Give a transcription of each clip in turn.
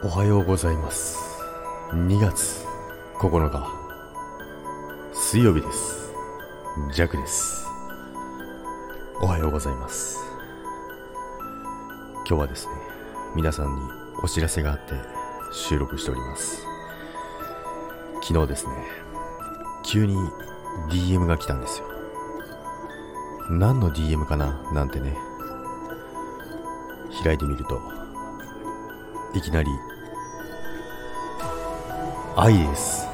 おはようございます。2月9日水曜日です。ジャクです。おはようございます。今日はですね皆さんにお知らせがあって収録しております。昨日ですね急に DM が来たんですよ。何の DM かななんてね開いてみるといきなり。愛です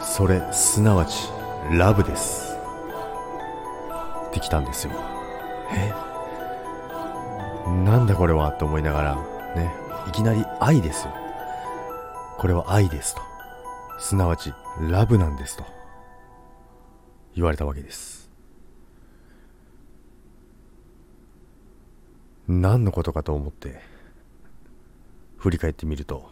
それすなわちラブです。ってきたんですよ。え？なんだこれは？と思いながらね。いきなり愛ですよ。これは愛ですと。すなわちラブなんですと。言われたわけです。何のことかと思って振り返ってみると。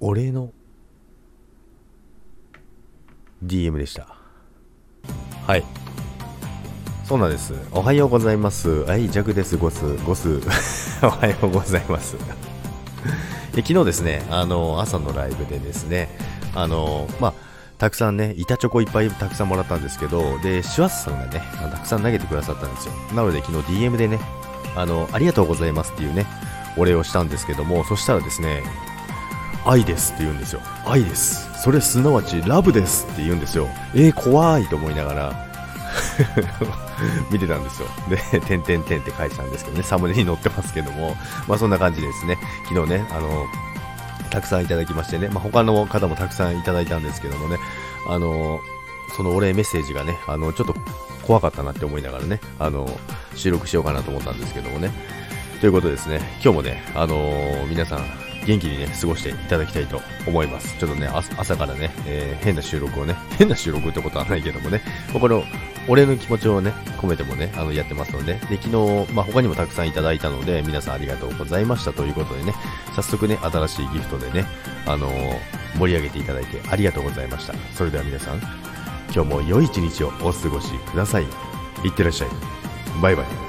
お礼の DM でした。はい。そうなんです。おはようございます。はいジャグです。ゴス。ゴス。おはようございます。昨日ですねあの朝のライブでですねあのまあたくさんね、板チョコいっぱいたくさんもらったんですけど、で、シュワスさんがね、たくさん投げてくださったんですよ。なので昨日 DM でね、あの、ありがとうございますっていうね、お礼をしたんですけども、そしたらですね、愛ですって言うんですよ。愛です。それすなわちラブですって言うんですよ。えー、怖いと思いながら 見てたんですよ。で、てんてんてんって書いてたんですけどね、サムネに載ってますけども、まあそんな感じですね。昨日ね、あの、たくさんいただきましてね、まあ、他の方もたくさんいただいたんですけどもね、あのそのお礼メッセージがね、あの、ちょっと怖かったなって思いながらね、あの、収録しようかなと思ったんですけどもね。ということですね、今日もね、あのー、皆さん、元気にね、過ごしていただきたいと思います。ちょっとね、朝からね、えー、変な収録をね、変な収録ってことはないけどもね、この、俺の気持ちをね、込めてもね、あの、やってますので、で、昨日、まあ、他にもたくさんいただいたので、皆さんありがとうございましたということでね、早速ね、新しいギフトでね、あのー、盛り上げていただいてありがとうございました。それでは皆さん、今日も良い一日をお過ごしください。いってらっしゃい。バイバイ。